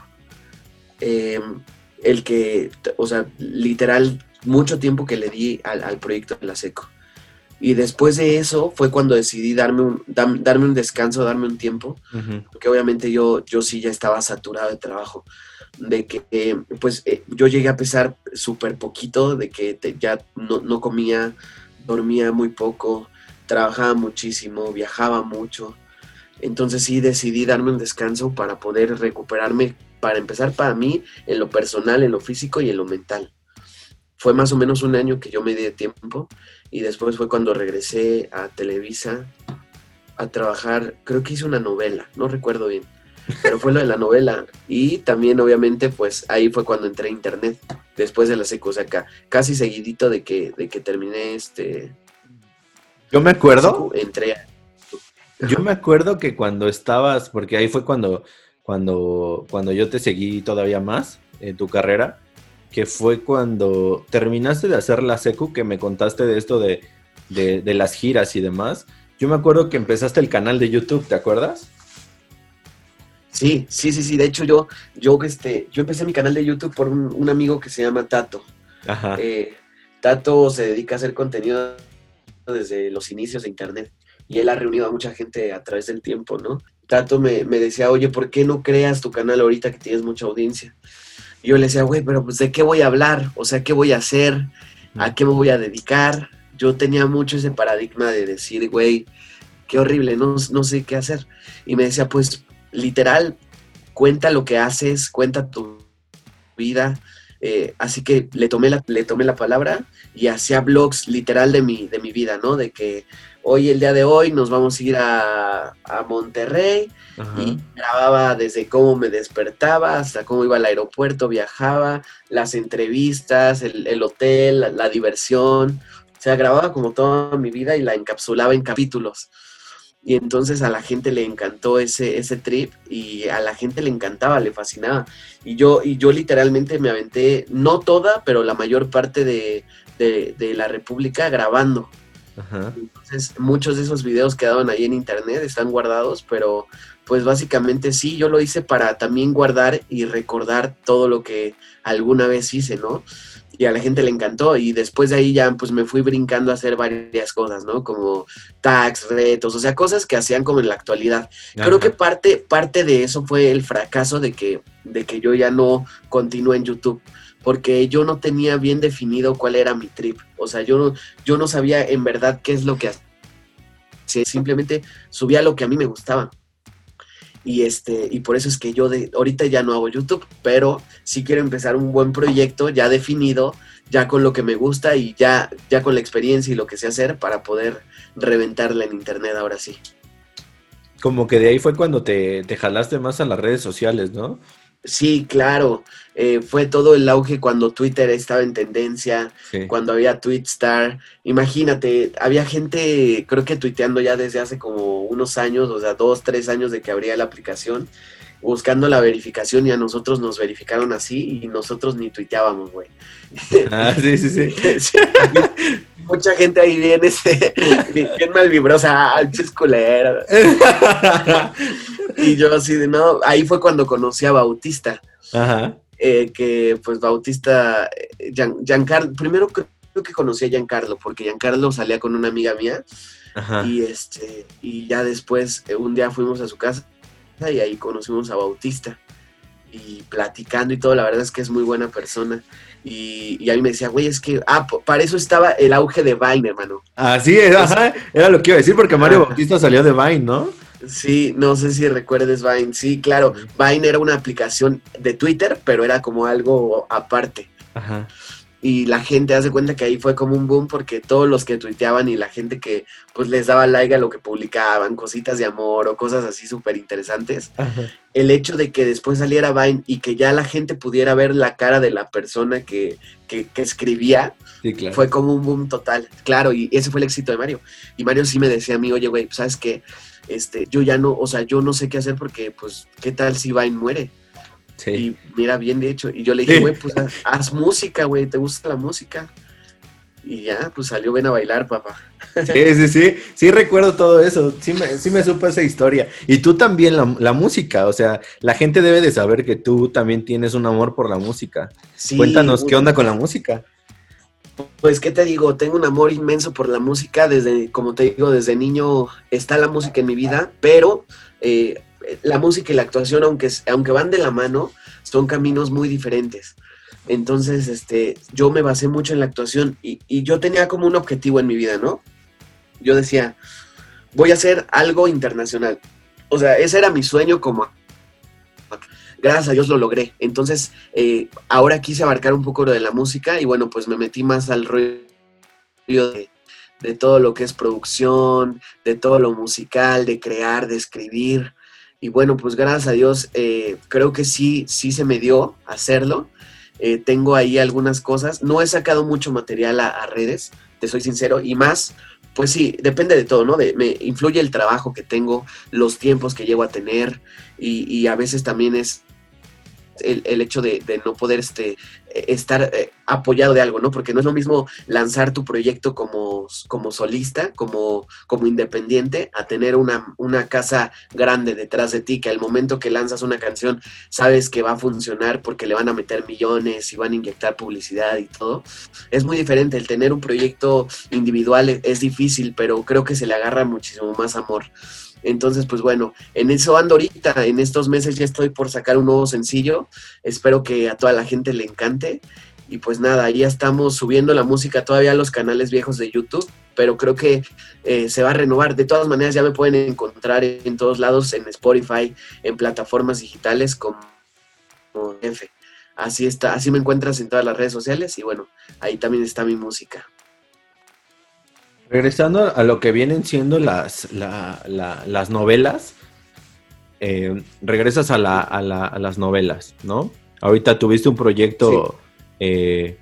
Eh, el que, o sea, literal, mucho tiempo que le di al, al, proyecto de la SECO. Y después de eso fue cuando decidí darme un, dar, darme un descanso, darme un tiempo, uh -huh. porque obviamente yo, yo sí ya estaba saturado de trabajo de que eh, pues eh, yo llegué a pesar súper poquito, de que ya no, no, comía, dormía muy poco, trabajaba muchísimo, viajaba mucho. Entonces sí decidí darme un descanso para poder recuperarme, para empezar para mí, en lo personal, en lo físico y en lo mental. Fue más o menos un año que yo me di de tiempo y después fue cuando regresé a Televisa a trabajar, creo que hice una novela, no recuerdo bien pero fue lo de la novela. Y también, obviamente, pues ahí fue cuando entré a internet, después de la secu, o sea, acá, casi seguidito de que, de que terminé este... Yo me acuerdo. Entré a... Yo me acuerdo que cuando estabas, porque ahí fue cuando, cuando, cuando yo te seguí todavía más en tu carrera, que fue cuando terminaste de hacer la secu, que me contaste de esto de, de, de las giras y demás. Yo me acuerdo que empezaste el canal de YouTube, ¿te acuerdas? Sí, sí, sí, sí. De hecho, yo, yo, este, yo empecé mi canal de YouTube por un, un amigo que se llama Tato. Ajá. Eh, Tato se dedica a hacer contenido desde los inicios de Internet y él ha reunido a mucha gente a través del tiempo, ¿no? Tato me, me decía, oye, ¿por qué no creas tu canal ahorita que tienes mucha audiencia? Y yo le decía, güey, pero pues ¿de qué voy a hablar? O sea, ¿qué voy a hacer? ¿A qué me voy a dedicar? Yo tenía mucho ese paradigma de decir, güey, qué horrible, no, no sé qué hacer. Y me decía, pues literal, cuenta lo que haces, cuenta tu vida. Eh, así que le tomé, la, le tomé la palabra y hacía blogs literal de mi, de mi vida, ¿no? De que hoy, el día de hoy, nos vamos a ir a, a Monterrey Ajá. y grababa desde cómo me despertaba hasta cómo iba al aeropuerto, viajaba, las entrevistas, el, el hotel, la, la diversión. O sea, grababa como toda mi vida y la encapsulaba en capítulos. Y entonces a la gente le encantó ese, ese trip y a la gente le encantaba, le fascinaba. Y yo, y yo literalmente me aventé, no toda, pero la mayor parte de, de, de la República grabando. Ajá. Entonces muchos de esos videos quedaban ahí en internet, están guardados, pero pues básicamente sí, yo lo hice para también guardar y recordar todo lo que alguna vez hice, ¿no? Y a la gente le encantó y después de ahí ya pues me fui brincando a hacer varias cosas, ¿no? Como tags, retos, o sea, cosas que hacían como en la actualidad. Ajá. Creo que parte, parte de eso fue el fracaso de que, de que yo ya no continúe en YouTube, porque yo no tenía bien definido cuál era mi trip, o sea, yo no, yo no sabía en verdad qué es lo que hacía, simplemente subía lo que a mí me gustaba. Y este y por eso es que yo de ahorita ya no hago YouTube, pero sí quiero empezar un buen proyecto ya definido, ya con lo que me gusta y ya ya con la experiencia y lo que sé hacer para poder reventarla en internet ahora sí. Como que de ahí fue cuando te, te jalaste más a las redes sociales, ¿no? Sí, claro. Eh, fue todo el auge cuando Twitter estaba en tendencia, cuando había Twitstar. Imagínate, había gente, creo que tuiteando ya desde hace como unos años, o sea, dos, tres años de que abría la aplicación, buscando la verificación y a nosotros nos verificaron así y nosotros ni tuiteábamos, güey. Ah, sí, sí, sí. Mucha gente ahí viene, bien mal vibrosa, chisculera. y yo así de no, ahí fue cuando conocí a Bautista. Ajá. Eh, que pues Bautista, eh, Giancarlo, primero creo que conocí a Giancarlo, porque Giancarlo salía con una amiga mía. Y este, y ya después eh, un día fuimos a su casa y ahí conocimos a Bautista. Y platicando y todo, la verdad es que es muy buena persona. Y, y a mí me decía, güey, es que, ah, para eso estaba el auge de Vine, hermano. Ah, sí, ajá, era lo que iba a decir, porque Mario Bautista salió de Vine, ¿no? Sí, no sé si recuerdes Vine. Sí, claro, Vine era una aplicación de Twitter, pero era como algo aparte. Ajá. Y la gente hace cuenta que ahí fue como un boom porque todos los que tuiteaban y la gente que pues les daba like a lo que publicaban, cositas de amor o cosas así súper interesantes, el hecho de que después saliera Vine y que ya la gente pudiera ver la cara de la persona que, que, escribía, fue como un boom total. Claro, y ese fue el éxito de Mario. Y Mario sí me decía a mí, oye, güey, ¿sabes qué? este, yo ya no, o sea, yo no sé qué hacer porque, pues, ¿qué tal si Vine muere? Sí. Y mira, bien de hecho. Y yo le dije, güey, pues haz, música, güey, ¿te gusta la música? Y ya, pues salió ven a bailar, papá. Sí, sí, sí, sí recuerdo todo eso, sí me, sí me supo esa historia. Y tú también la, música, o sea, la gente debe de saber que tú también tienes un amor por la música. Cuéntanos, ¿qué onda con la música? Pues, ¿qué te digo? Tengo un amor inmenso por la música. Desde, como te digo, desde niño está la música en mi vida, pero eh, la música y la actuación, aunque, aunque van de la mano, son caminos muy diferentes. Entonces, este, yo me basé mucho en la actuación y, y yo tenía como un objetivo en mi vida, ¿no? Yo decía, voy a hacer algo internacional. O sea, ese era mi sueño como gracias a Dios lo logré. Entonces, eh, ahora quise abarcar un poco lo de la música y bueno, pues me metí más al rollo de, todo lo que es producción, de todo lo musical, de crear, de escribir. Y bueno, pues gracias a Dios, eh, creo que sí, sí se me dio hacerlo. Eh, tengo ahí algunas cosas. No he sacado mucho material a, redes, te soy sincero, y más, pues sí, depende de todo, ¿no? De, me influye el trabajo que tengo, los tiempos que llevo a tener, y, y a veces también es el, hecho de, no poder este, estar eh, apoyado de algo, ¿no? Porque no es lo mismo lanzar tu proyecto como, como solista, como, como independiente, a tener una, una casa grande detrás de ti, que al momento que lanzas una canción sabes que va a funcionar porque le van a meter millones y van a inyectar publicidad y todo. Es muy diferente, el tener un proyecto individual es difícil, pero creo que se le agarra muchísimo más amor. Entonces, pues bueno, en eso ando ahorita, en estos meses ya estoy por sacar un nuevo sencillo, espero que a toda la gente le encante. Y pues nada, ya estamos subiendo la música todavía a los canales viejos de YouTube, pero creo que eh, se va a renovar. De todas maneras, ya me pueden encontrar en todos lados, en Spotify, en plataformas digitales como F. Así está, así me encuentras en todas las redes sociales y bueno, ahí también está mi música. Regresando a lo que vienen siendo las, las novelas, eh, regresas a, las novelas, ¿no? Ahorita tuviste un proyecto eh,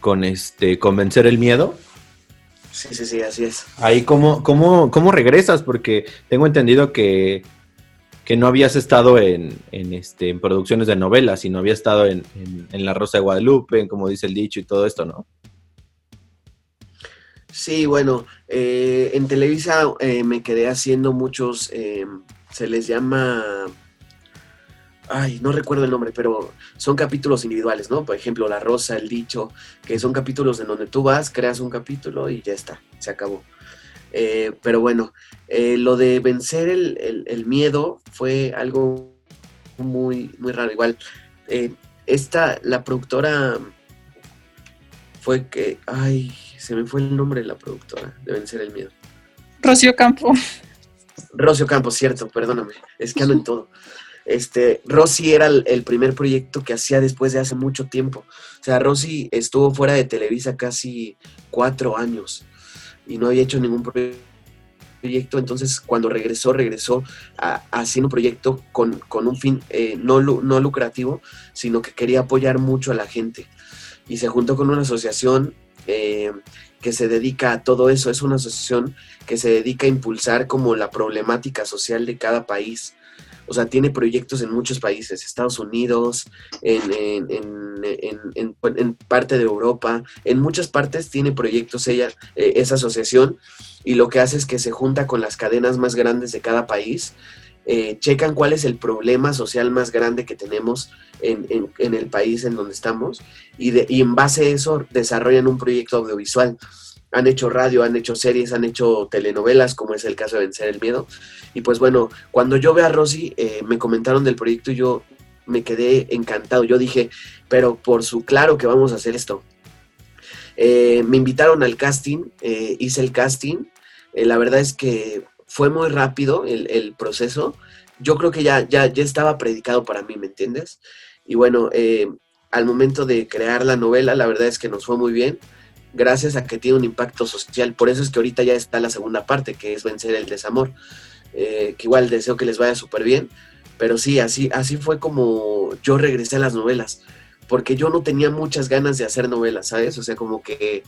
con este Convencer el Miedo. Sí, sí, sí, así es. Ahí, ¿cómo, cómo, cómo regresas? Porque tengo entendido que, no habías estado en, este, en producciones de novelas, sino había estado en, en La Rosa de Guadalupe, como dice el dicho y todo esto, ¿no? Sí, bueno, eh, en Televisa eh, me quedé haciendo muchos, eh, se les llama, ay, no recuerdo el nombre, pero son capítulos individuales, ¿no? Por ejemplo, La Rosa, El Dicho, que son capítulos en donde tú vas, creas un capítulo y ya está, se acabó. pero bueno, lo de vencer el, el, miedo fue algo muy, muy raro. Igual, esta, la productora fue que, ay, se me fue el nombre de la productora, deben ser el miedo. Rocío Campo. Rosy Campos, cierto, perdóname, es que ando en todo. Este, Rosy era el, el, primer proyecto que hacía después de hace mucho tiempo. O sea, Rosy estuvo fuera de Televisa casi cuatro años y no había hecho ningún proyecto. Entonces, cuando regresó, regresó a, haciendo un proyecto con, con un fin eh, no, no lucrativo, sino que quería apoyar mucho a la gente. Y se juntó con una asociación eh, que se dedica a todo eso. Es una asociación que se dedica a impulsar como la problemática social de cada país o sea, tiene proyectos en muchos países, Estados Unidos, en, parte de Europa, en muchas partes tiene proyectos ella, eh, esa asociación, y lo que hace es que se junta con las cadenas más grandes de cada país, eh, checan cuál es el problema social más grande que tenemos en, el país en donde estamos, y, en base a eso desarrollan un proyecto audiovisual han hecho radio, han hecho series, han hecho telenovelas, como es el caso de Vencer el Miedo. Y pues bueno, cuando yo ve a Rosy, eh, me comentaron del proyecto y yo me quedé encantado. Yo dije, pero por su claro que vamos a hacer esto. Eh, me invitaron al casting, hice el casting. la verdad es que fue muy rápido el, proceso. Yo creo que ya, ya, ya estaba predicado para mí, ¿me entiendes? Y bueno, al momento de crear la novela, la verdad es que nos fue muy bien gracias a que tiene un impacto social. Por eso es que ahorita ya está la segunda parte, que es vencer el desamor. Eh, que igual deseo que les vaya súper bien. Pero sí, así, así fue como yo regresé a las novelas. Porque yo no tenía muchas ganas de hacer novelas, ¿sabes? O sea, como que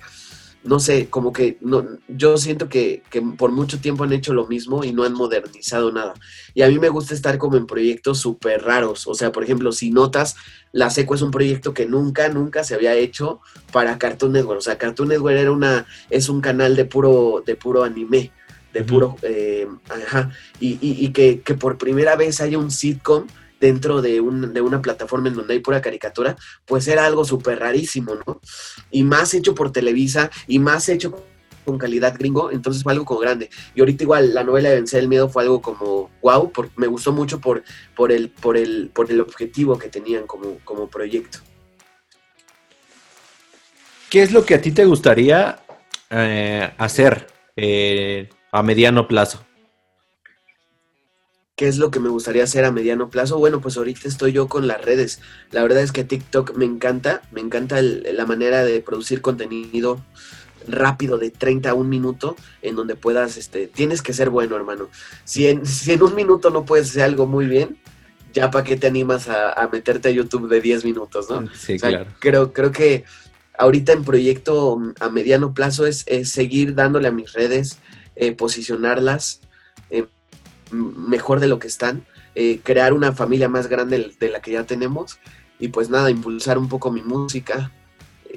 no sé, como que no, yo siento que, por mucho tiempo han hecho lo mismo y no han modernizado nada. Y a mí me gusta estar como en proyectos súper raros. O sea, por ejemplo, si notas, La Seco es un proyecto que nunca, nunca se había hecho para Cartoon Network. O sea, Cartoon Network era una, es un canal de puro, de puro anime, de puro, eh, ajá, y, y, que, que por primera vez haya un sitcom dentro de, un, de una plataforma en donde hay pura caricatura, pues era algo súper rarísimo, ¿no? Y más hecho por Televisa y más hecho con calidad gringo, entonces fue algo como grande. Y ahorita igual la novela de Vencer el Miedo fue algo como wow, me gustó mucho por, por, el, por, el, por el objetivo que tenían como, como proyecto. ¿Qué es lo que a ti te gustaría eh, hacer eh, a mediano plazo? ¿Qué es lo que me gustaría hacer a mediano plazo? Bueno, pues ahorita estoy yo con las redes. La verdad es que TikTok me encanta, me encanta la manera de producir contenido rápido de 30 a un minuto en donde puedas, este, tienes que ser bueno, hermano. Si en, si en un minuto no puedes hacer algo muy bien, ya para qué te animas a, meterte a YouTube de 10 minutos, ¿no? Sí, claro. Creo, creo que ahorita en proyecto a mediano plazo es, seguir dándole a mis redes, eh, posicionarlas, mejor de lo que están, eh, crear una familia más grande de la que ya tenemos y pues nada, impulsar un poco mi música.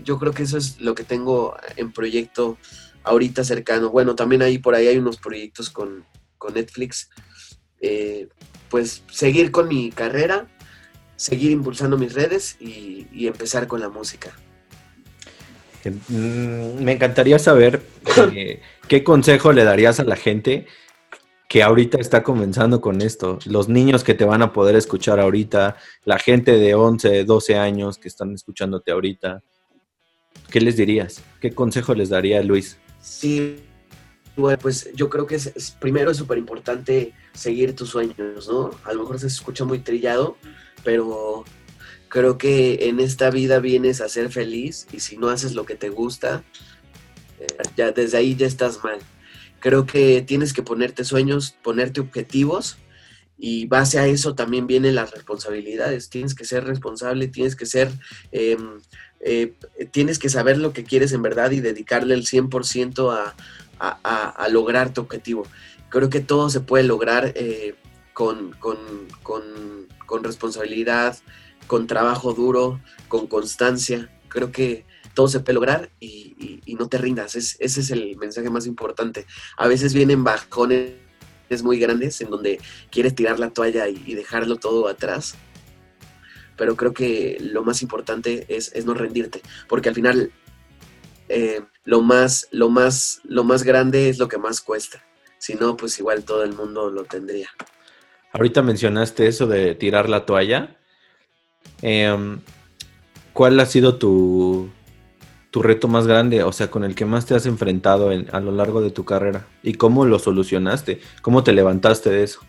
Yo creo que eso es lo que tengo en proyecto ahorita cercano. Bueno, también ahí por ahí hay unos proyectos con, Netflix. Eh, pues seguir con mi carrera, seguir impulsando mis redes y, empezar con la música. Mm, me encantaría saber eh, qué consejo le darías a la gente que ahorita está comenzando con esto, los niños que te van a poder escuchar ahorita, la gente de 11, 12 años que están escuchándote ahorita, ¿qué les dirías? ¿Qué consejo les daría Luis? Sí, bueno, pues yo creo que es, primero es súper importante seguir tus sueños, ¿no? A lo mejor se escucha muy trillado, pero creo que en esta vida vienes a ser feliz y si no haces lo que te gusta, eh, ya desde ahí ya estás mal. Creo que tienes que ponerte sueños, ponerte objetivos y base a eso también vienen las responsabilidades. Tienes que ser responsable, tienes que ser, em, eh, tienes que saber lo que quieres en verdad y dedicarle el 100% a, a, lograr tu objetivo. Creo que todo se puede lograr eh, con, con, con responsabilidad, con trabajo duro, con constancia. Creo que todo se puede lograr y, no te rindas. ese es el mensaje más importante. A veces vienen bajones muy grandes en donde quieres tirar la toalla y, dejarlo todo atrás. Pero creo que lo más importante es, no rendirte, porque al final eh, lo, más, lo, más, lo más grande es lo que más cuesta. Si no, pues igual todo el mundo lo tendría. Ahorita mencionaste eso de tirar la toalla. Em, ¿Cuál ha sido tu, tu reto más grande, o sea, con el que más te has enfrentado a lo largo de tu carrera? ¿Y cómo lo solucionaste? ¿Cómo te levantaste de eso?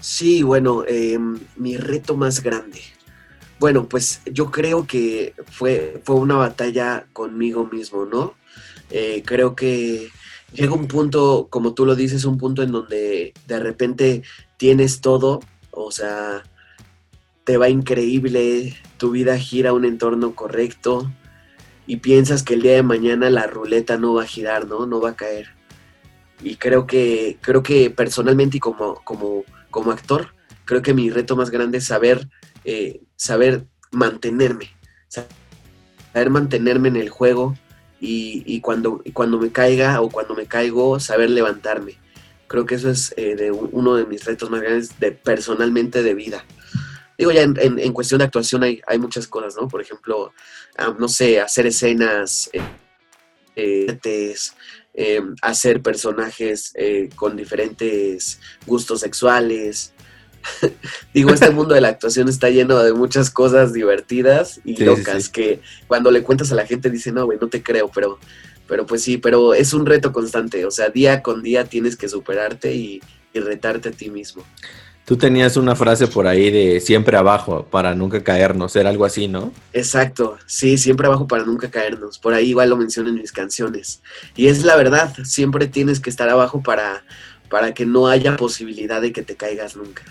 Sí, bueno, em, mi reto más grande. Bueno, pues yo creo que fue, fue una batalla conmigo mismo, ¿no? Eh, creo que llega un punto, como tú lo dices, un punto en donde de repente tienes todo, o sea, te va increíble, tu vida gira un entorno correcto y piensas que el día de mañana la ruleta no va a girar, ¿no? No va a caer. Y creo que, creo que personalmente y como, como, como actor, creo que mi reto más grande es saber, eh, saber mantenerme, saber mantenerme en el juego y, cuando, cuando me caiga o cuando me caigo, saber levantarme. Creo que eso es eh, uno de mis retos más grandes de personalmente de vida digo, ya en, cuestión de actuación hay, hay, muchas cosas, ¿no? Por ejemplo, no sé, hacer escenas, eh, eh, eh, hacer personajes con diferentes gustos sexuales. digo, este mundo de la actuación está lleno de muchas cosas divertidas y locas que cuando le cuentas a la gente dice, no, güey, no te creo, pero, pero pues sí, pero es un reto constante, o sea, día con día tienes que superarte y, y retarte a ti mismo. Tú tenías una frase por ahí de siempre abajo para nunca caernos, era algo así, ¿no? Exacto, sí, siempre abajo para nunca caernos. Por ahí igual lo menciono en mis canciones. Y es la verdad, siempre tienes que estar abajo para, para que no haya posibilidad de que te caigas nunca.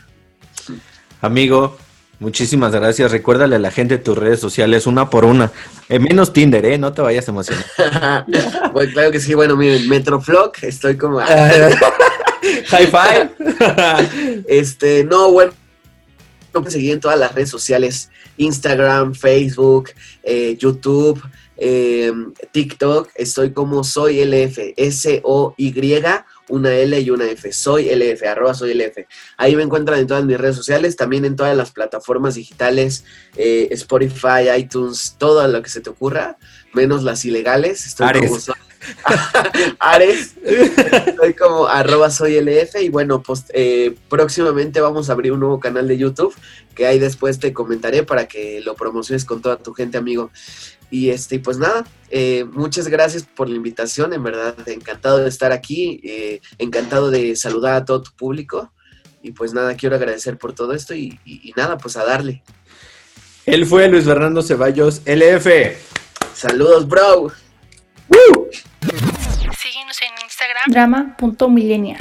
Amigo, muchísimas gracias. Recuérdale a la gente tus redes sociales una por una. Eh, menos Tinder, ¿eh? No te vayas a emocionar. bueno, claro que sí. Bueno, miren, Metroflog, estoy como... High five. este, no, bueno, me seguir en todas las redes sociales, Instagram, Facebook, eh, YouTube, eh, TikTok, estoy como soy LF, S-O-Y, una L y una F, soy LF, arroba soy LF. Ahí me encuentran en todas mis redes sociales, también en todas las plataformas digitales, eh, Spotify, iTunes, todo lo que se te ocurra, menos las ilegales. Estoy como Ares, soy como arroba soy LF y bueno, pues eh, próximamente vamos a abrir un nuevo canal de YouTube que ahí después te comentaré para que lo promociones con toda tu gente, amigo. Y este, pues nada, eh, muchas gracias por la invitación, en verdad, encantado de estar aquí, eh, encantado de saludar a todo tu público. Y pues nada, quiero agradecer por todo esto y, nada, pues a darle. Él fue Luis Fernando Ceballos, LF. Saludos, bro. Síguenos en Instagram. Drama.millennial.